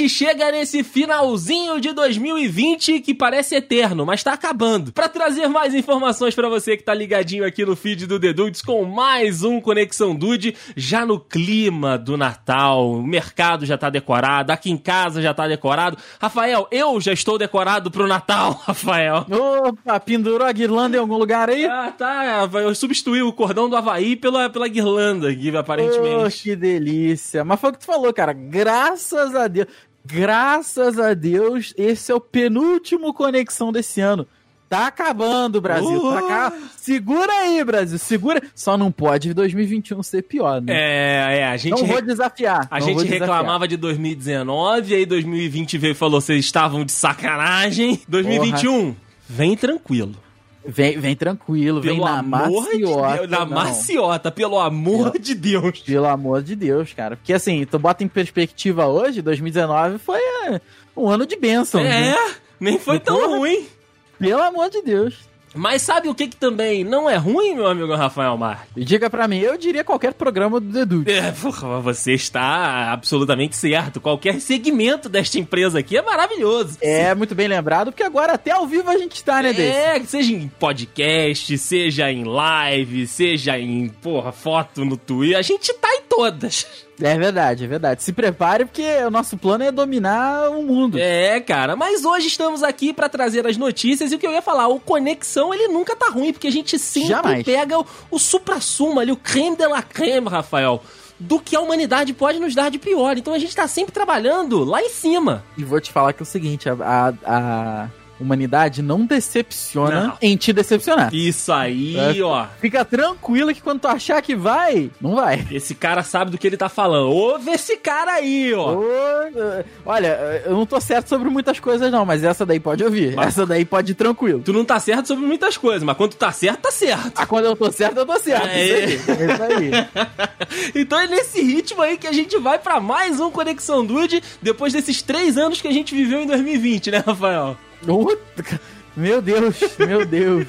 gente chega nesse finalzinho de 2020 que parece eterno, mas tá acabando. Para trazer mais informações para você que tá ligadinho aqui no feed do The Dudes com mais um Conexão Dude, já no clima do Natal, o mercado já tá decorado, aqui em casa já tá decorado. Rafael, eu já estou decorado pro Natal, Rafael. Opa, pendurou a guirlanda em algum lugar aí? Ah, tá. Eu substituí o cordão do Havaí pela, pela guirlanda aqui, aparentemente. Oh, que delícia. Mas foi o que tu falou, cara. Graças a Deus. Graças a Deus, esse é o penúltimo conexão desse ano. Tá acabando, Brasil. Uh! Tá cá. Segura aí, Brasil. Segura. Só não pode 2021 ser pior, né? É, é. A gente não vou desafiar. A não gente desafiar. reclamava de 2019, aí 2020 veio e falou: vocês estavam de sacanagem. 2021, Porra. vem tranquilo. Vem, vem tranquilo, pelo vem na maciota. De Deus, na não. maciota, pelo amor Pelo- de Deus. Pelo amor de Deus, cara. Porque assim, tu bota em perspectiva hoje, 2019 foi é, um ano de bênção. É, né? nem foi tão Porra. ruim. Pelo amor de Deus. Mas sabe o que, que também não é ruim, meu amigo Rafael Mar? Diga pra mim, eu diria qualquer programa do The Dude. É, porra, você está absolutamente certo. Qualquer segmento desta empresa aqui é maravilhoso. É muito bem lembrado, porque agora até ao vivo a gente tá, né, Deise? É, seja em podcast, seja em live, seja em, porra, foto no Twitter, a gente tá em todas. É verdade, é verdade. Se prepare, porque o nosso plano é dominar o mundo. É, cara, mas hoje estamos aqui pra trazer as notícias e o que eu ia falar, o Conexão ele nunca tá ruim, porque a gente sempre Jamais. pega o, o supra-sumo ali, o creme de la creme, Rafael, do que a humanidade pode nos dar de pior. Então a gente tá sempre trabalhando lá em cima. E vou te falar que é o seguinte, a, a- a humanidade não decepciona Não. em te decepcionar. Isso aí, É. ó. Fica tranquilo que quando tu achar que vai, não vai. Esse cara sabe do que ele tá falando. Ouve esse cara aí, ó. Olha, eu não tô certo sobre muitas coisas não, mas essa daí pode ouvir. Mas- Essa daí pode ir tranquilo. Tu não tá certo sobre muitas coisas, mas quando tu tá certo, tá certo. Ah, quando eu tô certo, eu tô certo. É. Isso aí. É isso aí. então é nesse ritmo aí que a gente vai pra mais um Conexão Dude, depois desses três anos que a gente viveu em 2020, né, Rafael? Meu Deus, meu Deus.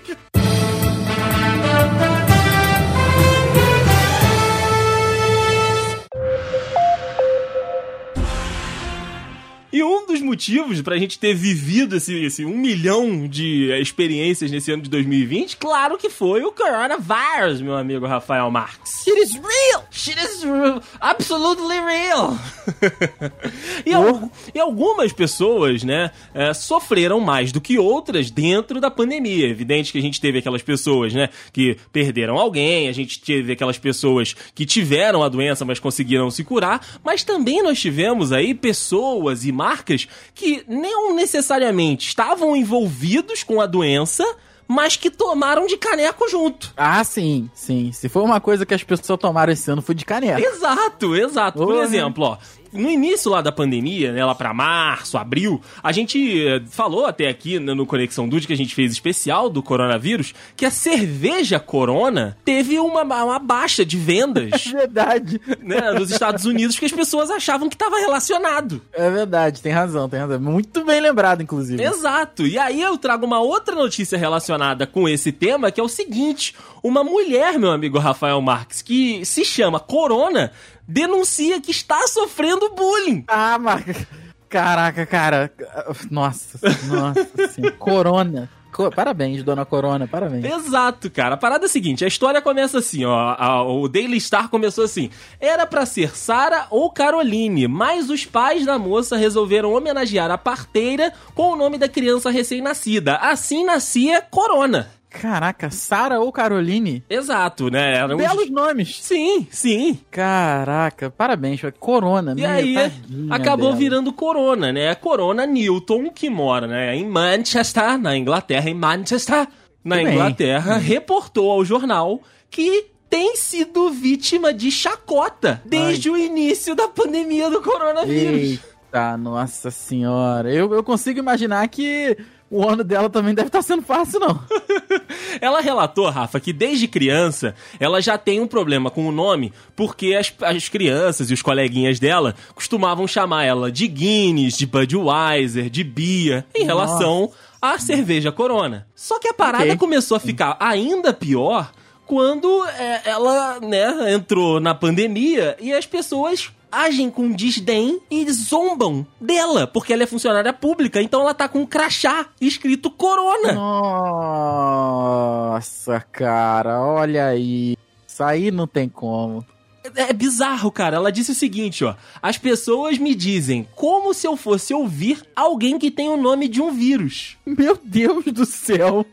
E um dos motivos pra gente ter vivido esse, esse um milhão de eh, experiências nesse ano de 2020, claro que foi o coronavirus, meu amigo Rafael Marques. It is real! Shit is real, absolutely real. e, al- e algumas pessoas, né, eh, sofreram mais do que outras dentro da pandemia. Evidente que a gente teve aquelas pessoas, né, que perderam alguém, a gente teve aquelas pessoas que tiveram a doença, mas conseguiram se curar, mas também nós tivemos aí pessoas e marcas que não necessariamente estavam envolvidos com a doença, mas que tomaram de caneco junto. Ah, sim, sim. Se for uma coisa que as pessoas tomaram esse ano, foi de caneta. Exato, exato. Por exemplo, ó, no início lá da pandemia, né, lá pra março, abril, a gente eh, falou até aqui né, no Conexão Dude que a gente fez especial do coronavírus, que a cerveja Corona teve uma, uma baixa de vendas, Verdade. né, nos Estados Unidos, porque as pessoas achavam que estava relacionado. É verdade, tem razão, tem razão. Muito bem lembrado, inclusive. Exato. E aí eu trago uma outra notícia relacionada com esse tema, que é o seguinte: uma mulher, meu amigo Rafael Marques, que se chama Corona, denuncia que está sofrendo bullying. Ah, Marca. Caraca, cara. Nossa, nossa senhora. Corona. Co- Parabéns, dona Corona, parabéns. Exato, cara. A parada é a seguinte: a história começa assim, ó. a- o Daily Star começou assim. Era pra ser Sara ou Caroline, mas os pais da moça resolveram homenagear a parteira com o nome da criança recém-nascida. Assim nascia Corona. Caraca, Sara ou Caroline? Exato, né? Eram os- Belos nomes. Sim, sim. Caraca, parabéns. Corona, E aí acabou dela. virando Corona, né? Corona Newton, que mora né, em Manchester, na Inglaterra, em Manchester, na Tudo bem. Inglaterra, reportou ao jornal que tem sido vítima de chacota desde o início da pandemia do coronavírus. Eita, nossa senhora. Eu, eu consigo imaginar que o ano dela também deve estar sendo fácil, não. Ela relatou, Rafa, que desde criança ela já tem um problema com o nome, porque as, as crianças e os coleguinhas dela costumavam chamar ela de Guinness, de Budweiser, de Bia, em Nossa. relação à cerveja Corona. Só que a parada Ok. começou a ficar ainda pior quando é, ela né, entrou na pandemia e as pessoas agem com desdém e zombam dela, porque ela é funcionária pública, então ela tá com um crachá escrito Corona. Nossa, cara, olha aí. Isso aí não tem como. É, é bizarro, cara. Ela disse o seguinte, ó. As pessoas me dizem como se eu fosse ouvir alguém que tem o nome de um vírus. Meu Deus do céu.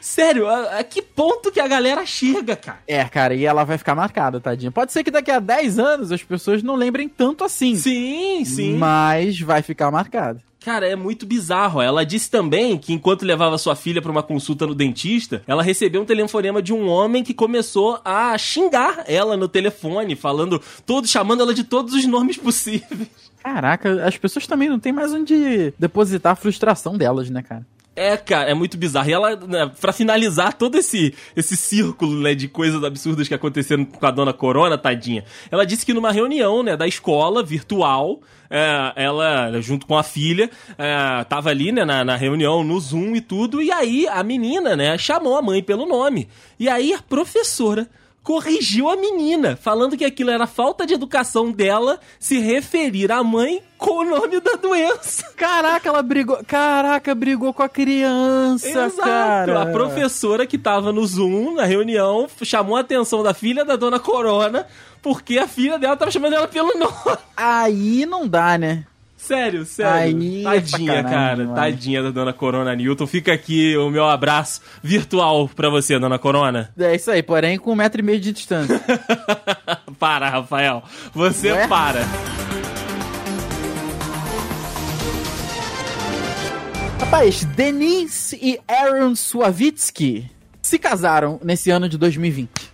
Sério, a, a que ponto que a galera chega, cara? É, cara, e ela vai ficar marcada, tadinha. Pode ser que daqui a 10 anos as pessoas não lembrem tanto assim. Sim, sim. Mas vai ficar marcada. Cara, é muito bizarro. Ela disse também que enquanto levava sua filha para uma consulta no dentista, ela recebeu um telefonema de um homem que começou a xingar ela no telefone, falando, todo chamando ela de todos os nomes possíveis. Caraca, as pessoas também não têm mais onde depositar a frustração delas, né, cara? É, cara, é muito bizarro. E ela, né, pra finalizar todo esse, esse círculo, né, de coisas absurdas que aconteceram com a dona Corona, tadinha, ela disse que numa reunião, né, da escola virtual, é, ela, junto com a filha, é, tava ali, né, na, na reunião, no Zoom e tudo, e aí a menina, né, chamou a mãe pelo nome. E aí a professora corrigiu a menina, falando que aquilo era falta de educação dela se referir à mãe com o nome da doença. Caraca, ela brigou. Caraca, brigou com a criança, Exato. cara. A professora que tava no Zoom, na reunião, chamou a atenção da filha da dona Corona, porque a filha dela tava chamando ela pelo nome. Aí não dá, né? Sério, sério. Aí, Tadinha, cara. Mano. Tadinha da dona Corona Newton. Fica aqui o meu abraço virtual pra você, dona Corona. É isso aí, porém com um metro e meio de distância. para, Rafael. Você Ué? para. Rapaz, Denise e Aaron Suavitsky se casaram nesse ano de 2020.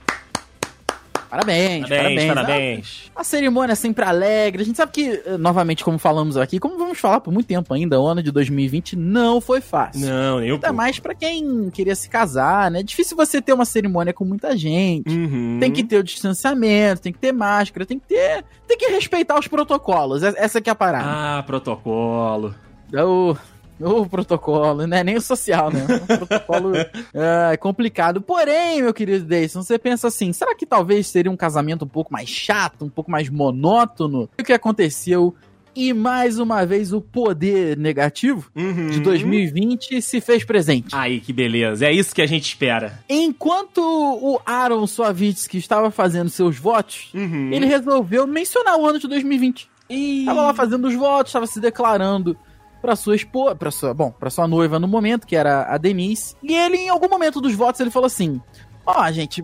Parabéns, parabéns. Parabéns, A, a, cerimônia é sempre alegre. A gente sabe que, eh, novamente, como falamos aqui, como vamos falar por muito tempo ainda, o ano de 2020 não foi fácil. Não, nem Ainda mais para quem queria se casar, né? É difícil você ter uma cerimônia com muita gente. Uhum. Tem que ter o distanciamento, tem que ter máscara, tem que ter. Tem que respeitar os protocolos. Essa que é a parada. Ah, protocolo. Oh, o protocolo, né? Nem o social, né? O protocolo é complicado. Porém, meu querido Deison, você pensa assim: será que talvez seria um casamento um pouco mais chato, um pouco mais monótono? O que aconteceu? E mais uma vez o poder negativo uhum. de 2020 se fez presente. Aí, que beleza. É isso que a gente espera. Enquanto o Aaron Suavitsky estava fazendo seus votos, uhum. ele resolveu mencionar o ano de 2020. E... Tava lá fazendo os votos, estava se declarando para sua esposa, para sua, bom, para sua noiva no momento, que era a Denise. E ele em algum momento dos votos ele falou assim: "Ó, oh, gente,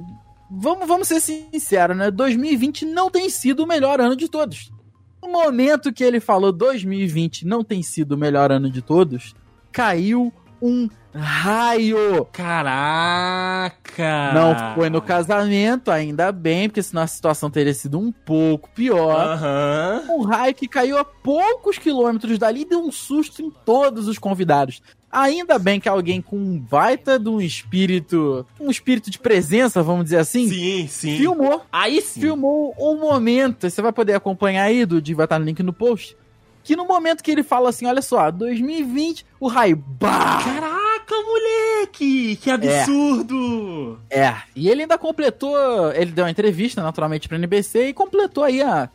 vamos, vamos ser sinceros, né? 2020 não tem sido o melhor ano de todos." No momento que ele falou 2020 não tem sido o melhor ano de todos, caiu um raio. Caraca! Não foi no casamento, ainda bem, porque senão a situação teria sido um pouco pior. Uhum. Um raio que caiu a poucos quilômetros dali e deu um susto em todos os convidados. Ainda bem que alguém com um baita de um espírito, um espírito de presença, vamos dizer assim, sim, sim. filmou. Aí sim. Filmou o um momento. Você vai poder acompanhar aí, do vai estar no link no post. Que no momento que ele fala assim, olha só, 2020, o raio, bah! Caraca, moleque! Que absurdo! É. é. E ele ainda completou, ele deu uma entrevista, naturalmente, pra NBC e completou aí a,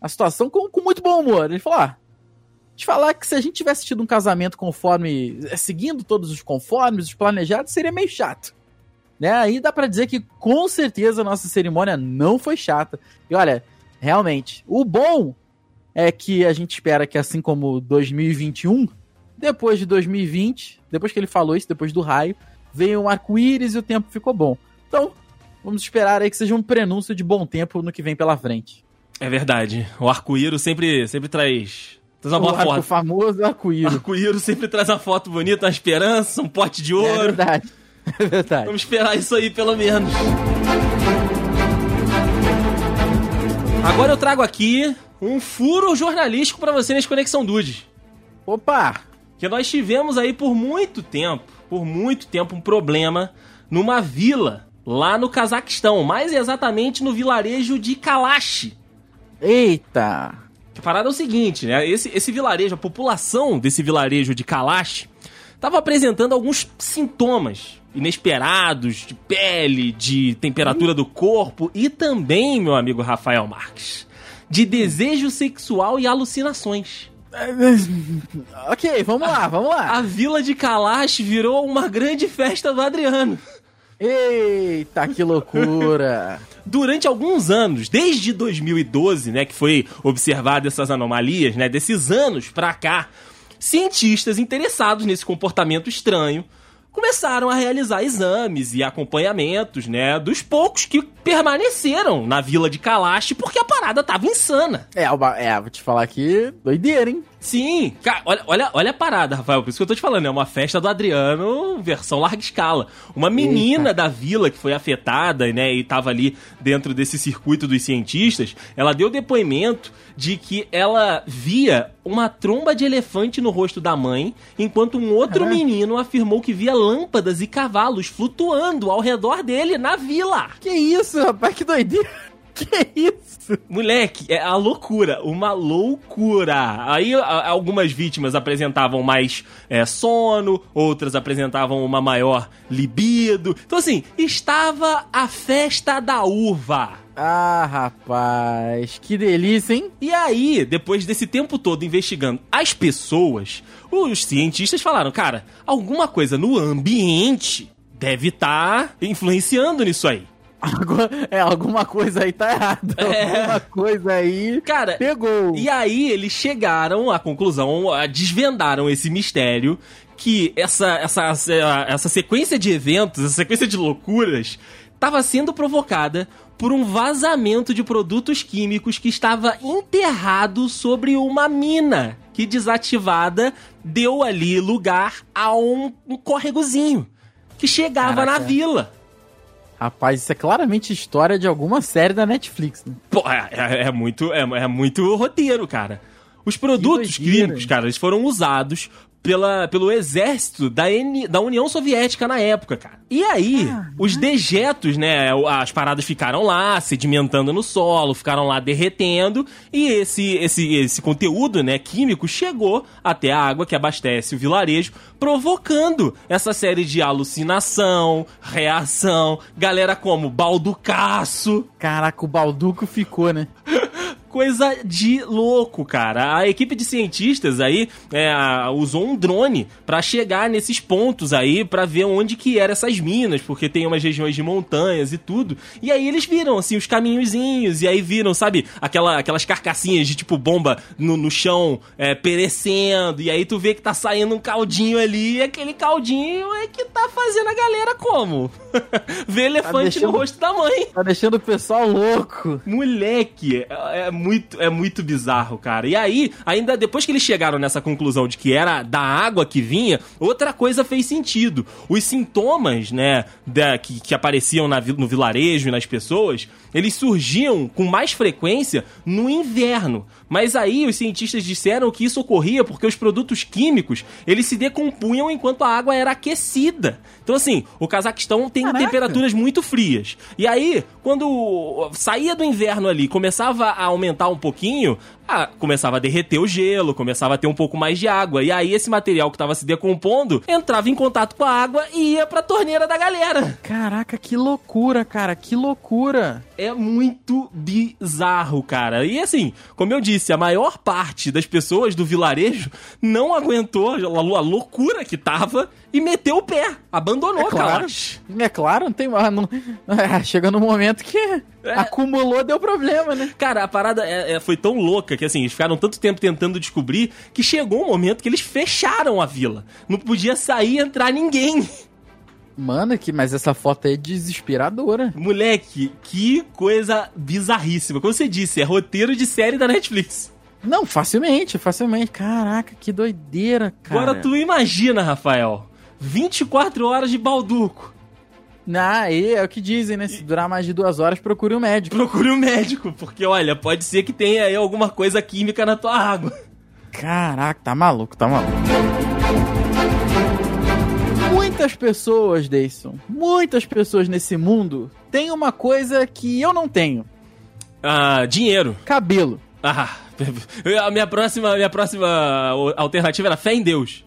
a situação com, com muito bom humor. Ele falou, ah, te falar que se a gente tivesse tido um casamento conforme, é, seguindo todos os conformes, os planejados, seria meio chato. Né? Aí dá para dizer que com certeza a nossa cerimônia não foi chata. E olha, realmente, o bom é que a gente espera que, assim como 2021, depois de 2020, depois que ele falou isso, depois do raio, veio um arco-íris e o tempo ficou bom. Então, vamos esperar aí que seja um prenúncio de bom tempo no que vem pela frente. É verdade. O arco-íris sempre, sempre traz. Traz uma o foto. O famoso arco-íris. Arco-íris sempre traz uma foto bonita, uma esperança, um pote de ouro. É verdade. É verdade. Vamos esperar isso aí, pelo menos. Agora eu trago aqui um furo jornalístico para você nesse Conexão Dude. Opa! Que nós tivemos aí por muito tempo, por muito tempo, um problema numa vila lá no Cazaquistão, mais exatamente no vilarejo de Kalash. Eita! A parada é o seguinte, né? Esse, esse vilarejo, a população desse vilarejo de Kalash estava apresentando alguns sintomas inesperados de pele, de temperatura do corpo e também, meu amigo Rafael Marques, de desejo sexual e alucinações. ok, vamos lá, vamos lá. A vila de Kalash virou uma grande festa do Adriano. Eita, que loucura! Durante alguns anos, desde 2012, né, que foi observado essas anomalias, né, desses anos pra cá, cientistas interessados nesse comportamento estranho começaram a realizar exames e acompanhamentos, né, dos poucos que permaneceram na vila de Kalash porque a parada tava insana. É, é, vou te falar aqui, doideira, hein? Sim, cara, olha, olha, olha a parada, Rafael, por isso que eu tô te falando, é uma festa do Adriano, versão larga escala. Uma menina Eita. da vila que foi afetada, né, e tava ali dentro desse circuito dos cientistas, ela deu depoimento de que ela via uma tromba de elefante no rosto da mãe, enquanto um outro menino afirmou que via lâmpadas e cavalos flutuando ao redor dele na vila. Que isso, rapaz, que doideira. Que isso? Moleque, é a loucura, uma loucura. Aí a, algumas vítimas apresentavam mais é, sono, outras apresentavam uma maior libido. Então, assim, estava a festa da uva. Ah, rapaz, que delícia, hein? E aí, depois desse tempo todo investigando as pessoas, os cientistas falaram: cara, alguma coisa no ambiente deve estar tá influenciando nisso aí é, alguma coisa aí tá errada. É. Alguma coisa aí Cara, pegou. E aí eles chegaram à conclusão, desvendaram esse mistério que essa, essa, essa sequência de eventos, essa sequência de loucuras, estava sendo provocada por um vazamento de produtos químicos que estava enterrado sobre uma mina que desativada deu ali lugar a um, um córregozinho que chegava Caraca. na vila. Rapaz, isso é claramente história de alguma série da Netflix, né? Pô, é, é, é muito, é, é, muito roteiro, cara. Os produtos químicos, cara, eles foram usados pela, pelo exército da, N, da União Soviética na época, cara. E aí, ah, os dejetos, né? As paradas ficaram lá, sedimentando no solo, ficaram lá derretendo, e esse, esse, esse conteúdo, né, químico, chegou até a água que abastece o vilarejo, provocando essa série de alucinação, reação, galera como balducaço. Caraca, o balduco ficou, né? coisa de louco, cara. A equipe de cientistas aí é, usou um drone para chegar nesses pontos aí para ver onde que eram essas minas, porque tem umas regiões de montanhas e tudo. E aí eles viram assim os caminhozinhos e aí viram, sabe, aquela, aquelas carcassinhas de tipo bomba no, no chão é, perecendo. E aí tu vê que tá saindo um caldinho ali e aquele caldinho é que tá fazendo a galera como? Ver elefante tá deixando, no rosto da mãe. Tá deixando o pessoal louco. Moleque, é, é muito, é muito bizarro, cara. E aí, ainda depois que eles chegaram nessa conclusão de que era da água que vinha, outra coisa fez sentido. Os sintomas, né, da, que, que apareciam na, no vilarejo e nas pessoas, eles surgiam com mais frequência no inverno. Mas aí os cientistas disseram que isso ocorria porque os produtos químicos, eles se decompunham enquanto a água era aquecida. Então assim, o Cazaquistão tem Caraca. temperaturas muito frias. E aí, quando saía do inverno ali, começava a aumentar um pouquinho, ah, começava a derreter o gelo, começava a ter um pouco mais de água. E aí esse material que estava se decompondo entrava em contato com a água e ia pra torneira da galera. Caraca, que loucura, cara, que loucura. É muito bizarro, cara. E assim, como eu disse, a maior parte das pessoas do vilarejo não aguentou a loucura que tava e meteu o pé. Abandonou, é claro. É claro, não tem mais. Não... É, chega no momento que é. acumulou, deu problema, né? Cara, a parada é, é, foi tão louca que assim, eles ficaram tanto tempo tentando descobrir que chegou um momento que eles fecharam a vila. Não podia sair e entrar ninguém. Mano, que, mas essa foto é desesperadora. Moleque, que coisa bizarríssima. Como você disse, é roteiro de série da Netflix. Não, facilmente, facilmente. Caraca, que doideira, cara. Agora tu imagina, Rafael. 24 horas de balduco. Ah, aí é o que dizem, né? Se durar mais de duas horas, procure um médico. Procure um médico, porque olha, pode ser que tenha aí alguma coisa química na tua água. Caraca, tá maluco, tá maluco. Muitas pessoas, Deison, muitas pessoas nesse mundo têm uma coisa que eu não tenho. Ah, dinheiro. Cabelo. Ah, a minha próxima, minha próxima alternativa era fé em Deus.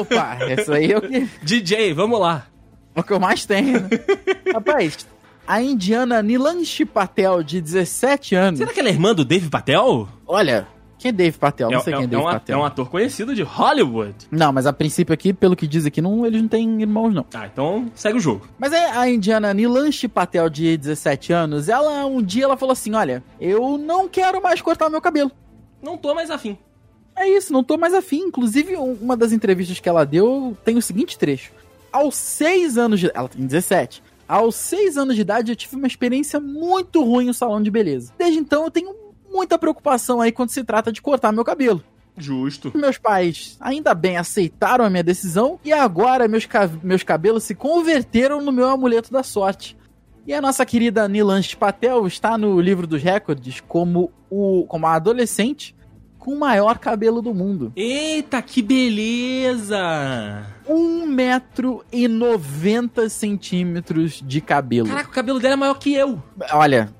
Opa, essa aí é o que... DJ, vamos lá. É o que eu mais tenho. Né? Rapaz, a indiana Nilanshi Patel, de 17 anos. Será que ela é irmã do Dave Patel? Olha, quem é Dave Patel? Não é, sei é, quem é Dave um, Patel. É um ator conhecido de Hollywood. Não, mas a princípio aqui, pelo que diz aqui, não, eles não têm irmãos, não. Ah, então segue o jogo. Mas é a indiana Nilanshi Patel, de 17 anos, ela um dia ela falou assim: olha, eu não quero mais cortar meu cabelo. Não tô mais afim. É isso, não tô mais afim. Inclusive, uma das entrevistas que ela deu tem o seguinte trecho. Aos 6 anos de... Ela tem 17. Aos 6 anos de idade, eu tive uma experiência muito ruim no salão de beleza. Desde então, eu tenho muita preocupação aí quando se trata de cortar meu cabelo. Justo. Meus pais, ainda bem, aceitaram a minha decisão e agora meus, ca meus cabelos se converteram no meu amuleto da sorte. E a nossa querida Nilansh Patel está no livro dos recordes como, o, como a adolescente com o maior cabelo do mundo. Eita, que beleza! 1,90m centímetros de cabelo. Caraca, o cabelo dela é maior que eu. Olha,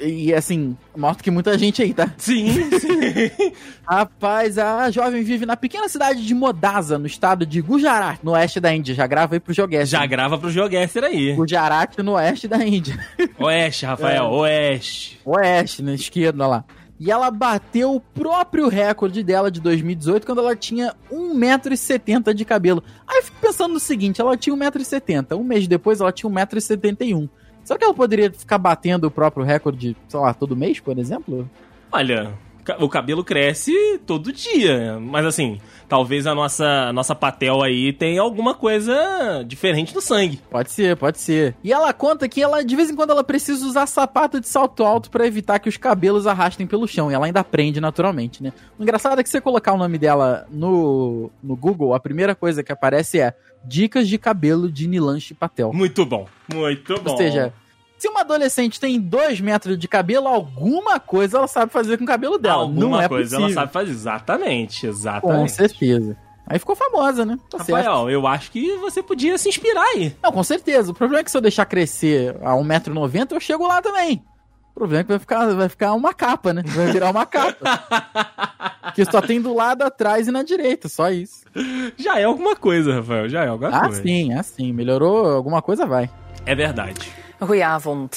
e assim, do que muita gente aí, tá? Sim, sim. Rapaz, a jovem vive na pequena cidade de Modasa, no estado de Gujarat, no oeste da Índia. Já grava aí pro Joguesser. Já grava pro Joguesser aí. Gujarat, no oeste da Índia. Oeste, Rafael, é. oeste. Oeste, na esquerda lá. E ela bateu o próprio recorde dela de 2018, quando ela tinha 1,70m de cabelo. Aí eu fico pensando no seguinte, ela tinha 1,70m. Um mês depois ela tinha 1,71m. Será que ela poderia ficar batendo o próprio recorde, sei lá, todo mês, por exemplo? Olha, o cabelo cresce todo dia. Mas assim, talvez a nossa, a nossa patel aí tenha alguma coisa diferente no sangue. Pode ser, pode ser. E ela conta que ela, de vez em quando, ela precisa usar sapato de salto alto para evitar que os cabelos arrastem pelo chão. E ela ainda aprende naturalmente, né? O engraçado é que você colocar o nome dela no, no Google, a primeira coisa que aparece é Dicas de cabelo de Nilanche Patel. Muito bom, muito bom. Ou seja, se uma adolescente tem dois metros de cabelo, alguma coisa ela sabe fazer com o cabelo dela. Alguma Não é coisa possível. ela sabe fazer. Exatamente, exatamente. Com certeza. Aí ficou famosa, né? Tá Rafael, certo. eu acho que você podia se inspirar aí. Não, com certeza. O problema é que se eu deixar crescer a 1,90m, eu chego lá também. O problema é que vai ficar, vai ficar uma capa, né? Vai virar uma capa. que só tem do lado, atrás e na direita, só isso. Já é alguma coisa, Rafael, já é alguma Ah, coisa. sim, ah, sim. Melhorou alguma coisa, vai. É verdade. Goedenavond.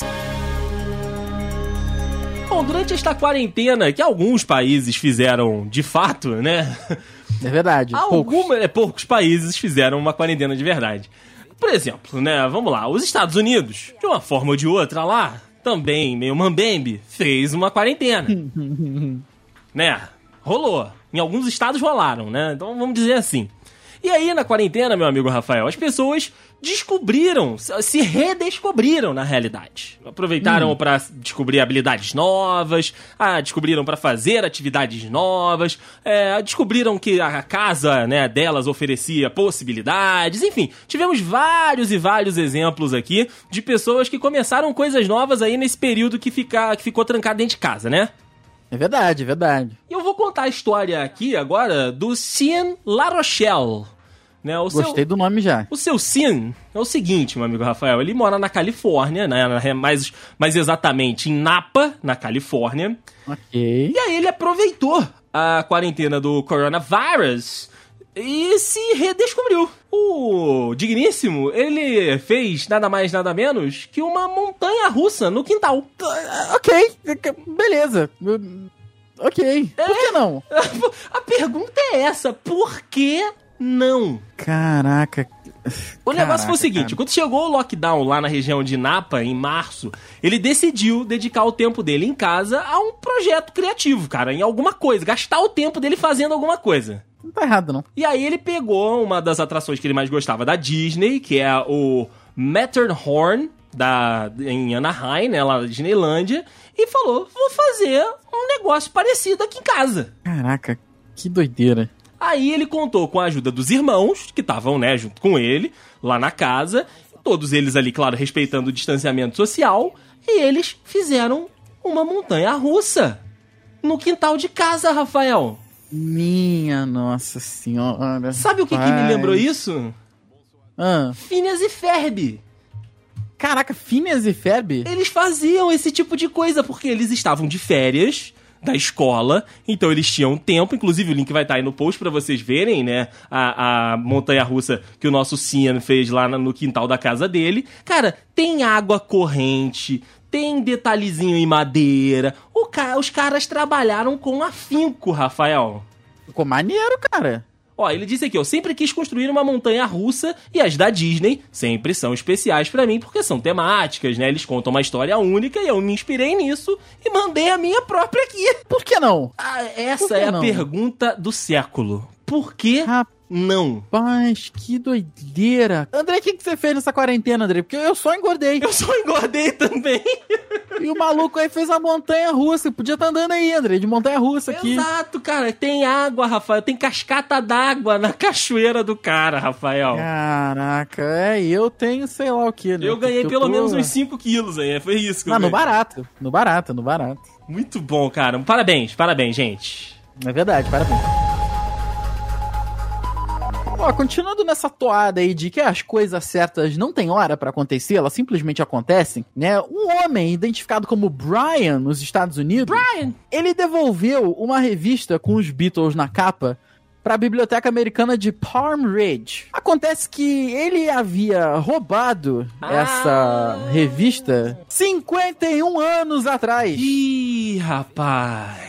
Bom, durante esta quarentena que alguns países fizeram de fato, né? É verdade. poucos. Alguma, é, poucos países fizeram uma quarentena de verdade. Por exemplo, né? Vamos lá, os Estados Unidos, de uma forma ou de outra lá, também meio mambembe, fez uma quarentena. né? Rolou. Em alguns estados rolaram, né? Então vamos dizer assim. E aí, na quarentena, meu amigo Rafael, as pessoas descobriram, se redescobriram na realidade. Aproveitaram pra descobrir habilidades novas, ah, descobriram pra fazer atividades novas, é, descobriram que a casa né, delas oferecia possibilidades, enfim, tivemos vários e vários exemplos aqui de pessoas que começaram coisas novas aí nesse período que, fica, que ficou trancado dentro de casa, né? É verdade, é verdade. E eu vou contar a história aqui agora do Cien La Rochelle. Né, o Gostei seu, do nome já. o seu Cien é o seguinte, meu amigo Rafael. Ele mora na Califórnia, né? Mais, mais exatamente em Napa, na Califórnia. Ok. E aí ele aproveitou a quarentena do coronavírus e se redescobriu. O digníssimo, ele fez nada mais, nada menos que uma montanha russa no quintal. Ok, beleza. Ok. Por que não? A pergunta é essa: por que não? Caraca. O negócio foi o Caraca, seguinte: cara. quando chegou o lockdown lá na região de Napa, em março, ele decidiu dedicar o tempo dele em casa a um projeto criativo, cara, em alguma coisa, gastar o tempo dele fazendo alguma coisa. Não tá errado, não. E aí ele pegou uma das atrações que ele mais gostava da Disney, que é o Matterhorn, da, em Anaheim, né, lá na Disneylândia, e falou: vou fazer um negócio parecido aqui em casa. Caraca, que doideira. Aí ele contou com a ajuda dos irmãos, que estavam, né, junto com ele, lá na casa. Todos eles ali, claro, respeitando o distanciamento social. E eles fizeram uma montanha russa. No quintal de casa, Rafael. Minha nossa senhora. Sabe o que, que me lembrou isso? Ah, Phineas e Ferb. caraca, Phineas e Ferb? Eles faziam esse tipo de coisa porque eles estavam de férias, da escola. Então eles tinham tempo, inclusive o link vai estar aí no post para vocês verem, né? A, a montanha russa que o nosso Cian fez lá no quintal da casa dele. Cara, tem água corrente, tem detalhezinho em madeira. O ca... Os caras trabalharam com afinco, Rafael. Ficou maneiro, cara. Ó, ele disse aqui, eu sempre quis construir uma montanha russa e as da Disney sempre são especiais para mim porque são temáticas, né? Eles contam uma história única e eu me inspirei nisso e mandei a minha própria aqui. Por que não? Ah, essa que é não? a pergunta do século. Por que Rapaz não. Mas que doideira. André, o que, que você fez nessa quarentena, André? Porque eu só engordei. Eu só engordei também. E o maluco aí fez a montanha russa. Podia estar tá andando aí, André, de montanha russa aqui. Exato, cara. Tem água, Rafael. Tem cascata d'água na cachoeira do cara, Rafael. Caraca, é. E eu tenho sei lá o que, né? Eu ganhei pelo tô... menos uns 5 quilos aí. Foi isso que eu Não, no barato. No barato, no barato. Muito bom, cara. Parabéns, parabéns, gente. É verdade, parabéns. Ó, continuando nessa toada aí de que as coisas certas não têm hora para acontecer, elas simplesmente acontecem, né? Um homem identificado como Brian nos Estados Unidos, Brian, ele devolveu uma revista com os Beatles na capa para a Biblioteca Americana de Palm Ridge. Acontece que ele havia roubado ah. essa revista 51 anos atrás. Ih, rapaz.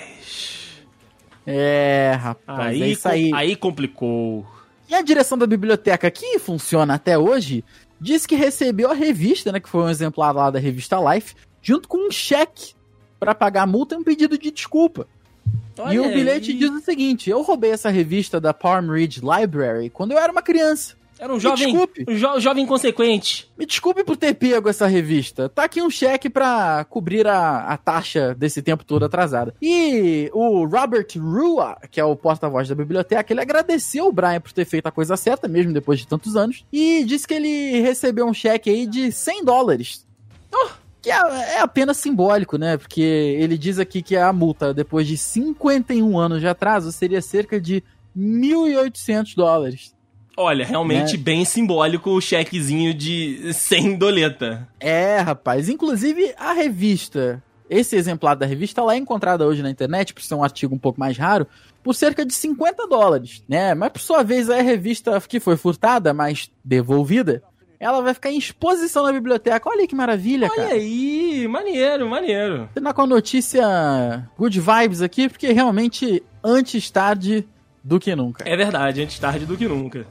É, rapaz, aí, é isso aí. Aí complicou. E a direção da biblioteca, que funciona até hoje, disse que recebeu a revista, né, que foi um exemplar lá da revista Life, junto com um cheque para pagar a multa e um pedido de desculpa. Olha e o bilhete aí. diz o seguinte: eu roubei essa revista da Palm Ridge Library quando eu era uma criança. Era um jovem, desculpe. um jo jovem inconsequente. Me desculpe por ter pego essa revista. Tá aqui um cheque para cobrir a, a taxa desse tempo todo atrasada. E o Robert Rua, que é o porta-voz da biblioteca, ele agradeceu o Brian por ter feito a coisa certa, mesmo depois de tantos anos, e disse que ele recebeu um cheque aí de 100 dólares. Oh, que é, é, apenas simbólico, né? Porque ele diz aqui que a multa, depois de 51 anos de atraso, seria cerca de 1.800 dólares. Olha, realmente né? bem simbólico o chequezinho de 100 doleta. É, rapaz. Inclusive, a revista, esse exemplar da revista, ela é encontrada hoje na internet, por ser um artigo um pouco mais raro, por cerca de 50 dólares, né? Mas, por sua vez, a revista que foi furtada, mas devolvida, ela vai ficar em exposição na biblioteca. Olha aí que maravilha, Olha cara. Olha aí, maneiro, maneiro. Tá com a notícia good vibes aqui, porque realmente antes tarde do que nunca. É verdade, antes tarde do que nunca.